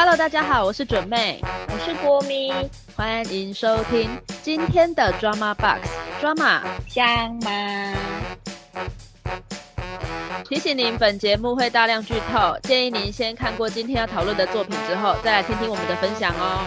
Hello，大家好，我是准妹，我是郭咪，欢迎收听今天的 Drama Box Drama 香吗？提醒您，本节目会大量剧透，建议您先看过今天要讨论的作品之后，再来听听我们的分享哦。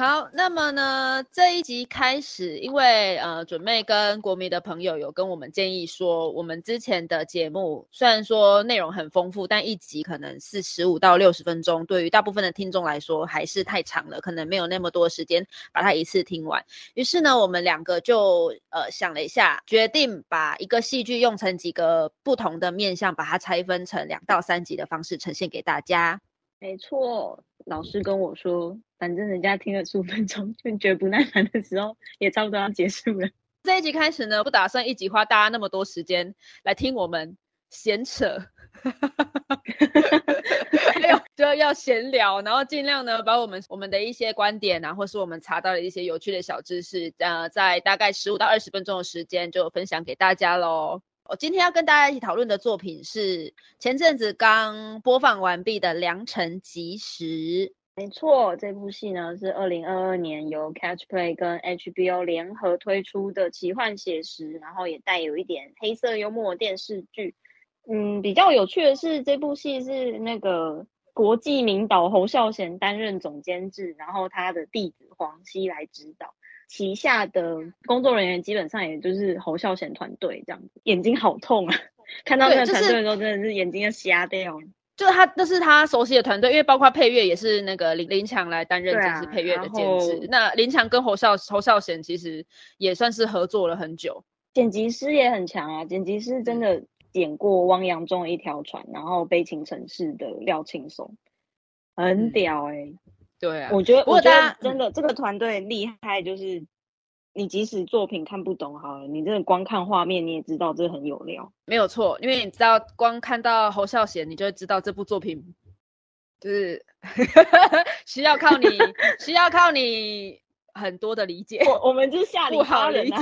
好，那么呢，这一集开始，因为呃，准备跟国民的朋友有跟我们建议说，我们之前的节目虽然说内容很丰富，但一集可能是十五到六十分钟，对于大部分的听众来说还是太长了，可能没有那么多时间把它一次听完。于是呢，我们两个就呃想了一下，决定把一个戏剧用成几个不同的面向，把它拆分成两到三集的方式呈现给大家。没错，老师跟我说，反正人家听了十五分钟 就觉得不耐烦的时候，也差不多要结束了。这一集开始呢，不打算一集花大家那么多时间来听我们闲扯，还有就要闲聊，然后尽量呢把我们我们的一些观点啊，或是我们查到的一些有趣的小知识，呃，在大概十五到二十分钟的时间就分享给大家喽。我今天要跟大家一起讨论的作品是前阵子刚播放完毕的《良辰吉时》。没错，这部戏呢是二零二二年由 Catch Play 跟 HBO 联合推出的奇幻写实，然后也带有一点黑色幽默电视剧。嗯，比较有趣的是，这部戏是那个国际名导侯孝贤担任总监制，然后他的弟子黄熙来指导。旗下的工作人员基本上也就是侯孝贤团队这样子，眼睛好痛啊！看到那个团队的时候，真的是眼睛要瞎掉。就是他，那是他熟悉的团队，因为包括配乐也是那个林林强来担任这次配乐的监制。那林强跟侯孝侯孝贤其实也算是合作了很久。剪辑师也很强啊，剪辑师真的剪过《汪洋中的一条船》，然后《悲情城市》的廖庆松，很屌哎。对啊，我觉得，我觉得真的这个团队厉害，就是你即使作品看不懂，好了，你真的光看画面你也知道这很有料，没有错，因为你知道光看到侯孝贤，你就会知道这部作品就是 需要靠你，需要靠你。很多的理解，我我们就是下里巴人啊，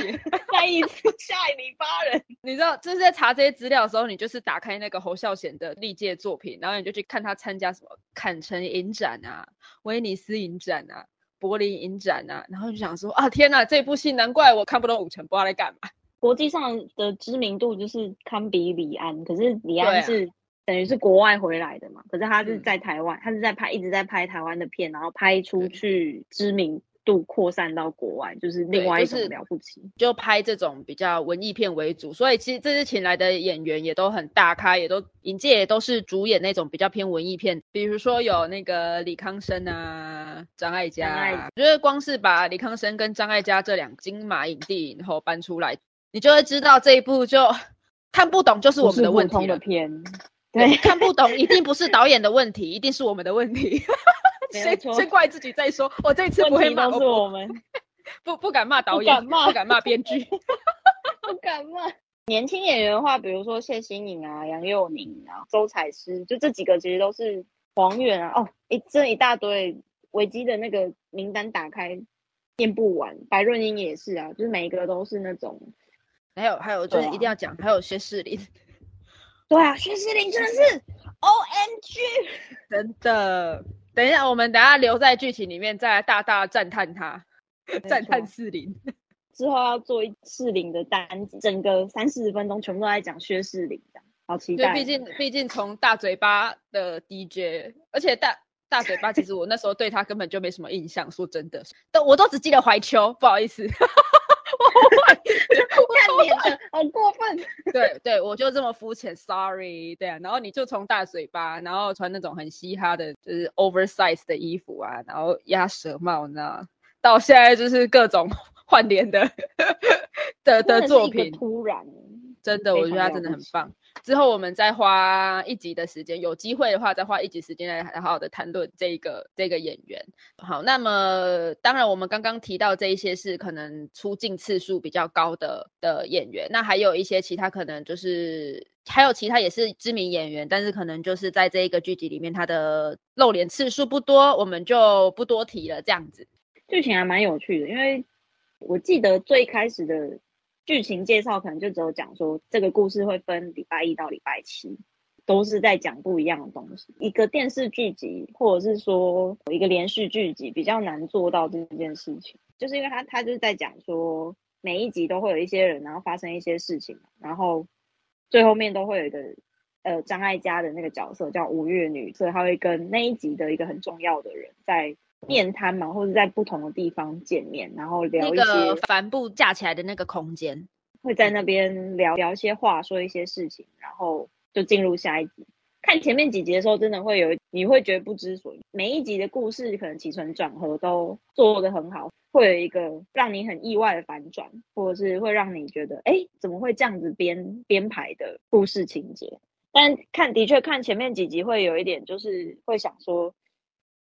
再一次下里巴人。你知道，就是在查这些资料的时候，你就是打开那个侯孝贤的历届作品，然后你就去看他参加什么坎城影展啊、威尼斯影展啊、柏林影展啊，然后就想说啊，天哪，这部戏难怪我看不懂五成，不知道在干嘛。国际上的知名度就是堪比李安，可是李安是等于是国外回来的嘛，可是他是在台湾，他是在拍一直在拍台湾的片，然后拍出去知名。度扩散到国外，就是另外一种了不起。就拍这种比较文艺片为主，所以其实这次请来的演员也都很大咖，也都影界也都是主演那种比较偏文艺片。比如说有那个李康生啊，张艾嘉。我觉得光是把李康生跟张艾嘉这两金马影帝然后搬出来，你就会知道这一部就看不懂就是我们的问题了。片，对，看不懂一定不是导演的问题，一定是我们的问题。先先怪自己再说，我这次不会骂我们，不不敢骂导演，不敢骂编剧，不敢骂。年轻演员的话，比如说谢欣颖啊、杨佑宁啊、周采诗，就这几个其实都是黄远啊。哦，一这一大堆维基的那个名单打开念不完，白润英也是啊，就是每一个都是那种。还有还有就是一定要讲，还有薛仕林。对啊，薛仕林真的是 O M G，真的。等一下，我们等下留在剧情里面，再来大大赞叹他，赞叹四零。之后要做一四零的单子，整个三四十分钟全部都在讲薛四零，这样好期待。对，毕竟毕竟从大嘴巴的 DJ，而且大大嘴巴，其实我那时候对他根本就没什么印象，说真的，都我都只记得怀秋，不好意思。看脸的，好过分。对对，我就这么肤浅，sorry。对啊，然后你就从大嘴巴，然后穿那种很嘻哈的，就是 oversize 的衣服啊，然后鸭舌帽，你知道到现在就是各种换脸的 的的作品，突然，真的，我觉得他真的很棒。之后我们再花一集的时间，有机会的话再花一集时间来好好的谈论这个这个演员。好，那么当然我们刚刚提到这一些是可能出镜次数比较高的的演员，那还有一些其他可能就是还有其他也是知名演员，但是可能就是在这一个剧集里面他的露脸次数不多，我们就不多提了。这样子剧情还蛮有趣的，因为我记得最开始的。剧情介绍可能就只有讲说这个故事会分礼拜一到礼拜七，都是在讲不一样的东西。一个电视剧集或者是说一个连续剧集比较难做到这件事情，就是因为他他就是在讲说每一集都会有一些人，然后发生一些事情，然后最后面都会有一个呃张艾嘉的那个角色叫吴月女，所以他会跟那一集的一个很重要的人在面瘫嘛，或者在不同的地方见面，然后聊一些个帆布架起来的那个空间，会在那边聊聊一些话，说一些事情，然后就进入下一集。看前面几集的时候，真的会有你会觉得不知所以。每一集的故事可能起承转合都做得很好，会有一个让你很意外的反转，或者是会让你觉得哎怎么会这样子编编排的故事情节。但看的确看前面几集会有一点，就是会想说，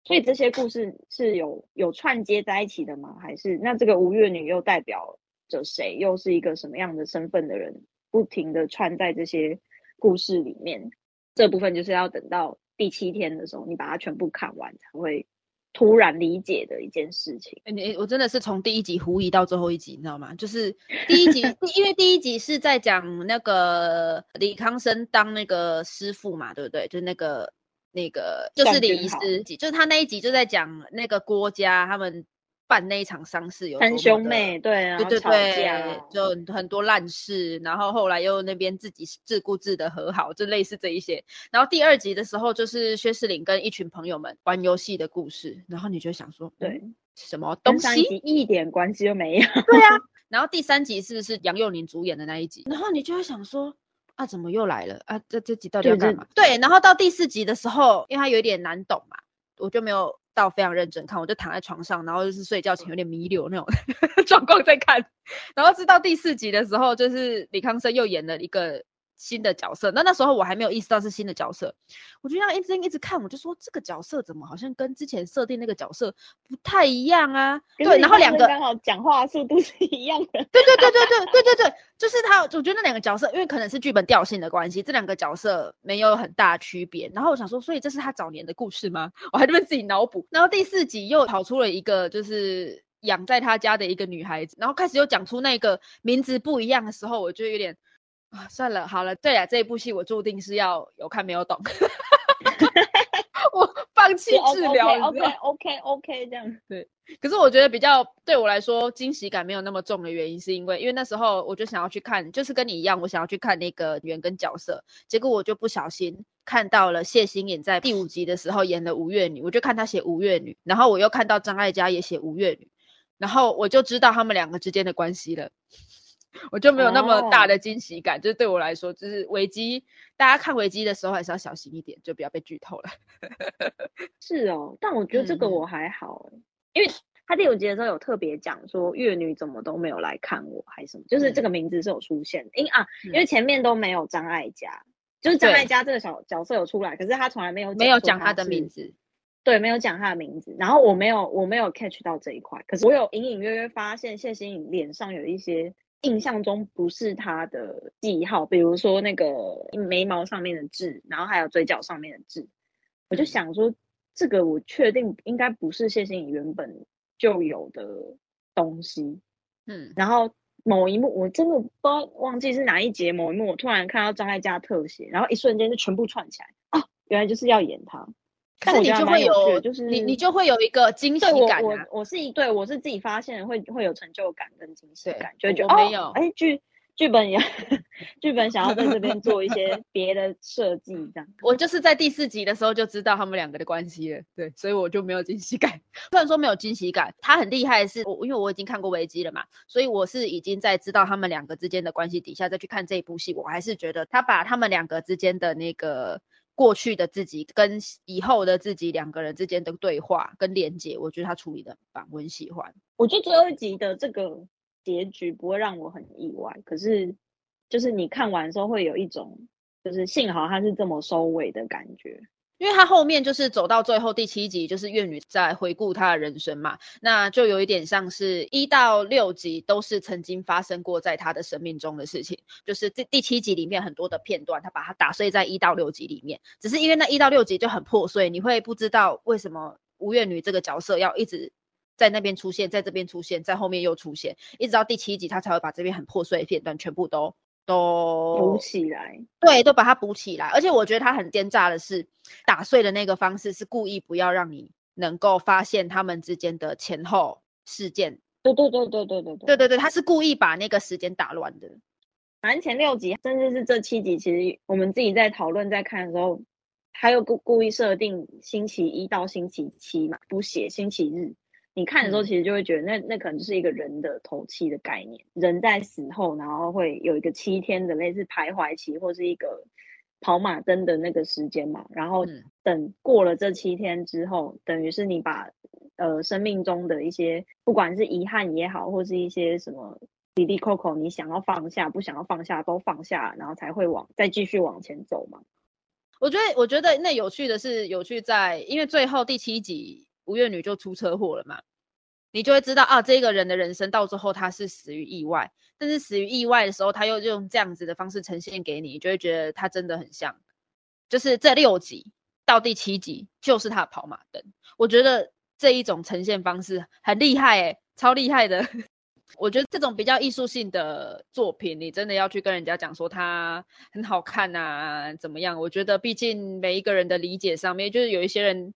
所以这些故事是有有串接在一起的吗？还是那这个吴月女又代表着谁？又是一个什么样的身份的人？不停的串在这些故事里面，这部分就是要等到第七天的时候，你把它全部看完才会突然理解的一件事情。欸你我真的是从第一集狐疑到最后一集，你知道吗？就是第一集，因为第一集是在讲那个李康生当那个师傅嘛，对不对？就是那个那个就是李医师，就是他那一集就在讲那个郭家他们办那一场丧事有三兄妹对，啊对对对，就很多烂事，然后后来又那边自己自顾自的和好，就类似这一些。然后第二集的时候，就是薛世林跟一群朋友们玩游戏的故事，然后你就想说，对嗯，什么东西？一点关系都没有。对啊。然后第三集是不是杨佑宁主演的那一集？然后你就会想说。啊，怎么又来了？啊，这这集到底要干嘛？对，然后到第四集的时候，因为它有一点难懂嘛，我就没有到非常认真看，我就躺在床上，然后就是睡觉前有点弥留那种 状况在看。然后直到第四集的时候，就是李康生又演了一个新的角色。那那时候我还没有意识到是新的角色，我就这样一直一直看，我就说这个角色怎么好像跟之前设定那个角色不太一样啊？对，然后两个刚好讲话速度是一样的。对对对对对对对对，就是他，我觉得那两个角色，因为可能是剧本调性的关系，这两个角色没有很大区别。然后我想说，所以这是他早年的故事吗？我还在自己脑补。然后第四集又跑出了一个，就是养在他家的一个女孩子，然后开始又讲出那个名字不一样的时候，我就有点啊，算了，好了，对呀，这一部戏我注定是要有看没有懂，我放弃治疗。你知道 OK OK OK 这样。可是我觉得比较对我来说惊喜感没有那么重的原因，是因为因为那时候我就想要去看，就是跟你一样，我想要去看那个演员跟角色，结果我就不小心看到了谢欣颖在第五集的时候演的吴月女，我就看她写吴月女，然后我又看到张艾嘉也写吴月女，然后我就知道他们两个之间的关系了。我就没有那么大的惊喜感，就是对我来说，就是危机，大家看危机的时候还是要小心一点，就不要被剧透了。是哦，但我觉得这个嗯。我还好欸因为他第五集的时候有特别讲说月女怎么都没有来看我，还是什么，就是这个名字是有出现的。因啊，因为前面都没有张艾嘉，就是张对。艾嘉这个小角色有出来，可是他从来没有没有说讲他的名字，对，没有讲他的名字，然后我没有我没有 catch 到这一块，可是我有隐隐约约发现谢欣颖脸上有一些印象中不是他的记号，比如说那个眉毛上面的痣，然后还有嘴角上面的痣，我就嗯想说这个我确定应该不是谢欣颖原本就有的东西，嗯，然后。某一幕我真的不知道忘记是哪一节某一幕，我突然看到张艾嘉特写，然后一瞬间就全部串起来，哦，原来就是要演他。可是你就会有就是你你就会有一个惊喜感啊。我是一对我是自己发现会会有成就感跟惊喜感，觉我得哦我没有哎剧剧本也 剧本想要在这边做一些 别的设计这样。我就是在第四集的时候就知道他们两个的关系了，对，所以我就没有惊喜感。虽然说没有惊喜感，他很厉害的是，我因为我已经看过危机了嘛，所以我是已经在知道他们两个之间的关系底下再去看这一部戏，我还是觉得他把他们两个之间的那个过去的自己跟以后的自己两个人之间的对话跟连接，我觉得他处理的很棒，我很喜欢。我觉得最后一集的这个结局不会让我很意外，可是就是你看完之后会有一种就是幸好他是这么收尾的感觉。因为他后面就是走到最后第七集，就是怨女在回顾她的人生嘛，那就有一点像是一到六集都是曾经发生过在她的生命中的事情，就是第第七集里面很多的片段，他把它打碎在一到六集里面，只是因为那一到六集就很破碎，你会不知道为什么吴怨女这个角色要一直在那边出现，在这边出现，在后面又出现，一直到第七集他才会把这边很破碎的片段全部都都补起来，对，都把它补起来。而且我觉得他很奸诈的是，打碎的那个方式是故意不要让你能够发现他们之间的前后事件。对对对对对对对对对，他是故意把那个时间打乱的。反正前六集，甚至是这七集，其实我们自己在讨论在看的时候，他又故故意设定星期一到星期七嘛，不写星期日。你看的时候，其实就会觉得那那可能就是一个人的头七的概念，人在死后，然后会有一个七天的类似徘徊期，或是一个跑马灯的那个时间嘛。然后等过了这七天之后，等于是你把呃生命中的一些不管是遗憾也好，或是一些什么。滴滴扣扣，你想要放下，不想要放下都放下，然后才会往再继续往前走嘛。我觉得，我觉得那有趣的是，有趣在，因为最后第七集吴月女就出车祸了嘛，你就会知道啊，这个人的人生到最后他是死于意外，但是死于意外的时候，他又用这样子的方式呈现给你，就会觉得他真的很像，就是这六集到第七集就是他跑马灯。我觉得这一种呈现方式很厉害诶，超厉害的。我觉得这种比较艺术性的作品，你真的要去跟人家讲说它很好看啊，怎么样？我觉得毕竟每一个人的理解上面，就是有一些人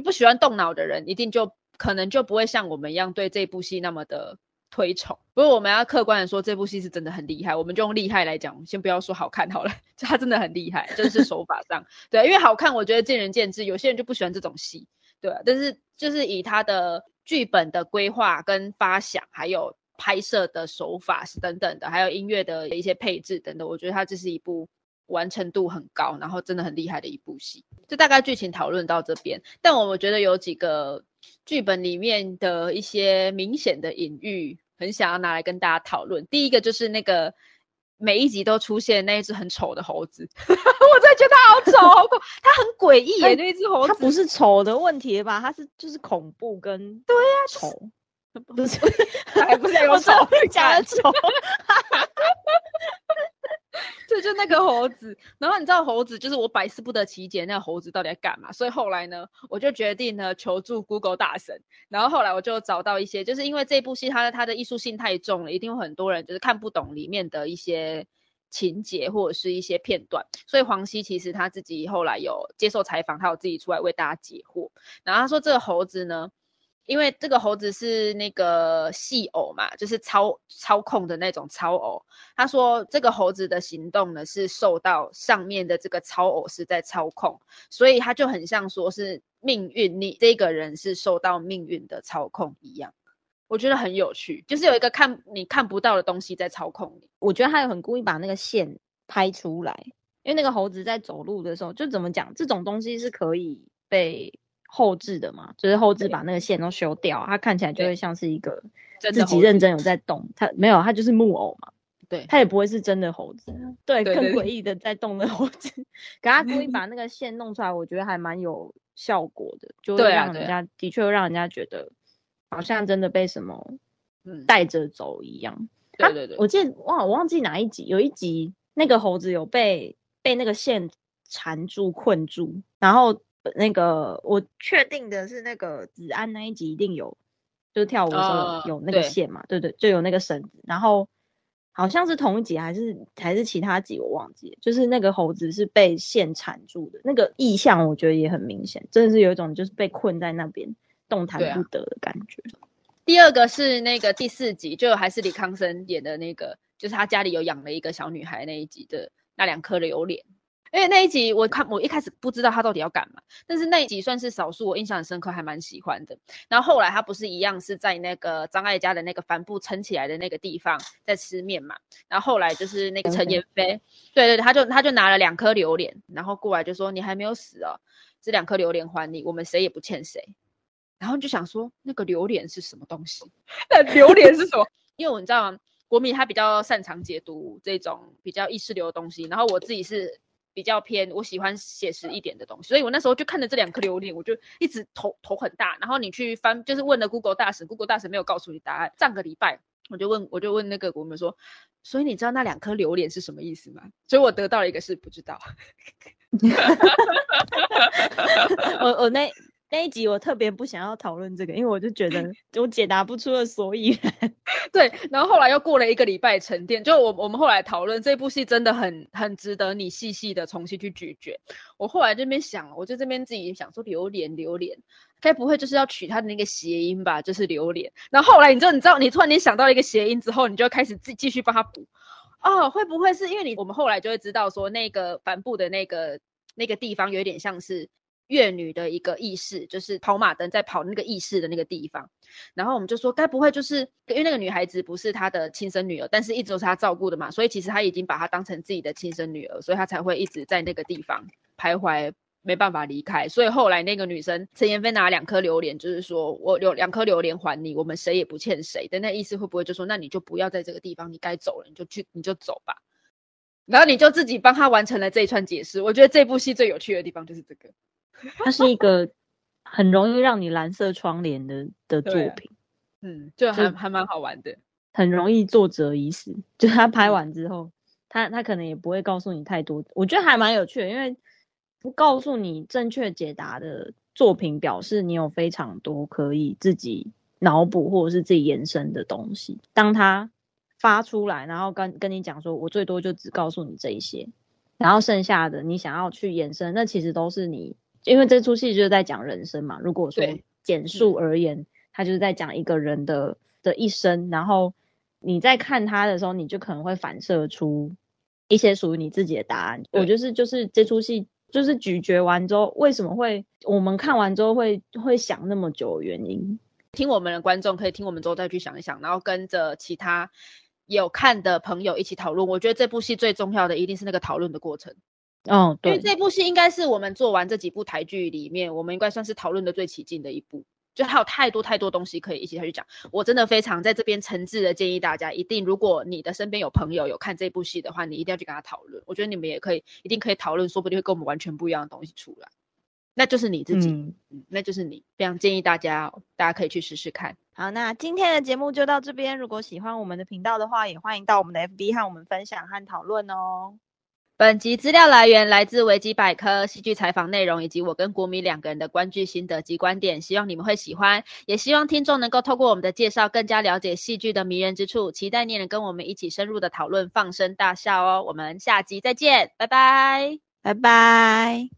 就不喜欢动脑的人，一定就可能就不会像我们一样对这部戏那么的推崇。不过我们要客观的说，这部戏是真的很厉害。我们就用厉害来讲，先不要说好看好了，就它真的很厉害，就是手法上对。因为好看，我觉得见仁见智，有些人就不喜欢这种戏，对。但是就是以他的剧本的规划跟发想，还有。拍摄的手法是等等的，还有音乐的一些配置等等，我觉得它这是一部完成度很高，然后真的很厉害的一部戏。就大概剧情讨论到这边，但我我觉得有几个剧本里面的一些明显的隐喻，很想要拿来跟大家讨论。第一个就是那个每一集都出现那一只很丑的猴子，我真的觉得它好丑，好恐，它很诡异耶，那一只猴子。它不是丑的问题吧？它是就是恐怖跟对呀丑。不是，还不是有丑，假的丑。对，就那个猴子。然后你知道猴子就是我百思不得其解，那个猴子到底在干嘛？所以后来呢，我就决定呢求助 Google 大神。然后后来我就找到一些，就是因为这部戏它的它的艺术性太重了，一定有很多人就是看不懂里面的一些情节或者是一些片段。所以黄西其实他自己后来有接受采访，他有自己出来为大家解惑。然后他说这个猴子呢。因为这个猴子是那个戏偶嘛，就是操操控的那种操偶。他说这个猴子的行动呢是受到上面的这个操偶是在操控，所以他就很像说是命运，你这个人是受到命运的操控一样。我觉得很有趣，就是有一个看你看不到的东西在操控你。我觉得他有很故意把那个线拍出来，因为那个猴子在走路的时候，就怎么讲，这种东西是可以被。后置的嘛，就是后置把那个线都修掉，它看起来就会像是一个自己认真有在动。它没有，它就是木偶嘛。对，它也不会是真的猴子。对，更诡异的在动的猴子，可他故意把那个线弄出来，我觉得还蛮有效果的，就会让人家的确会让人家觉得好像真的被什么带着走一样。对对对，我记得哇，我忘记哪一集，有一集那个猴子有被被那个线缠住困住，然后。那个我确定的是，那个子安那一集一定有，就是跳舞的时候有那个线嘛，对对，就有那个绳子。然后好像是同一集还是还是其他集，我忘记。就是那个猴子是被线缠住的，那个意象我觉得也很明显，真的是有一种就是被困在那边动弹不得的感觉。第二个是那个第四集，就还是李康生演的那个，就是他家里有养了一个小女孩那一集的那两颗榴莲。因为那一集我看我一开始不知道他到底要干嘛，但是那一集算是少数我印象很深刻，还蛮喜欢的。然后后来他不是一样是在那个张艾嘉的那个帆布撑起来的那个地方在吃面嘛？然后后来就是那个陈妍霏，对对，他就他就拿了两颗榴莲，然后过来就说你还没有死哦，这两颗榴莲还你，我们谁也不欠谁。然后就想说那个榴莲是什么东西？那榴莲是什么？因为我你知道吗？国民他比较擅长解读这种比较意识流的东西，然后我自己是。比较偏，我喜欢写实一点的东西，所以我那时候就看着这两颗榴莲，我就一直头头很大。然后你去翻，就是问了 Google 大神，Google 大神没有告诉你答案。上个礼拜我就问，我就问那个我们说，所以你知道那两颗榴莲是什么意思吗？所以我得到了一个是不知道。我我那那一集我特别不想要讨论这个，因为我就觉得我解答不出个所以然。对，然后后来又过了一个礼拜沉淀，就我我们后来讨论这部戏真的很很值得你细细的重新去咀嚼。我后来这边想，我就这边自己想说榴莲榴莲，该不会就是要取它的那个谐音吧？就是榴莲。然后后来你知道你知道你突然间想到一个谐音之后，你就开始继继续帮他补。哦，会不会是因为你我们后来就会知道说那个帆布的那个那个地方有点像是。月女的一个意识，就是跑马灯在跑那个意识的那个地方，然后我们就说，该不会就是因为那个女孩子不是他的亲生女儿，但是一直都是他照顾的嘛，所以其实他已经把她当成自己的亲生女儿，所以他才会一直在那个地方徘徊，没办法离开。所以后来那个女生陈妍霏拿两颗榴莲，就是说我有两颗榴莲还你，我们谁也不欠谁的那意思，会不会就说那你就不要在这个地方，你该走了你就去你就走吧，然后你就自己帮他完成了这一串解释。我觉得这部戏最有趣的地方就是这个。它是一个很容易让你蓝色窗帘的的作品，嗯，就还还蛮好玩的，很容易作者已死。就他拍完之后，他他可能也不会告诉你太多，我觉得还蛮有趣的，因为不告诉你正确解答的作品，表示你有非常多可以自己脑补或者是自己延伸的东西。当他发出来，然后跟跟你讲说，我最多就只告诉你这一些，然后剩下的你想要去延伸，那其实都是你。因为这出戏就是在讲人生嘛，如果说简述而言，他就是在讲一个人的的一生，然后你在看他的时候，你就可能会反射出一些属于你自己的答案。我就是就是这出戏就是咀嚼完之后，为什么会我们看完之后会会想那么久的原因？听我们的观众可以听我们之后再去想一想，然后跟着其他有看的朋友一起讨论。我觉得这部戏最重要的一定是那个讨论的过程。哦，对，因为这部戏应该是我们做完这几部台剧里面，我们应该算是讨论的最起劲的一部，就还有太多太多东西可以一起下去讲。我真的非常在这边诚挚的建议大家，一定如果你的身边有朋友有看这部戏的话，你一定要去跟他讨论。我觉得你们也可以，一定可以讨论，说不定会跟我们完全不一样的东西出来。那就是你自己，嗯，那就是你。非常建议大家，大家可以去试试看。好，那今天的节目就到这边。如果喜欢我们的频道的话，也欢迎到我们的 FB 和我们分享和讨论哦。本集资料来源来自维基百科，戏剧采访内容以及我跟国米两个人的观剧心得及观点，希望你们会喜欢，也希望听众能够透过我们的介绍，更加了解戏剧的迷人之处。期待你能跟我们一起深入的讨论，放声大笑哦！我们下集再见，拜拜，拜拜。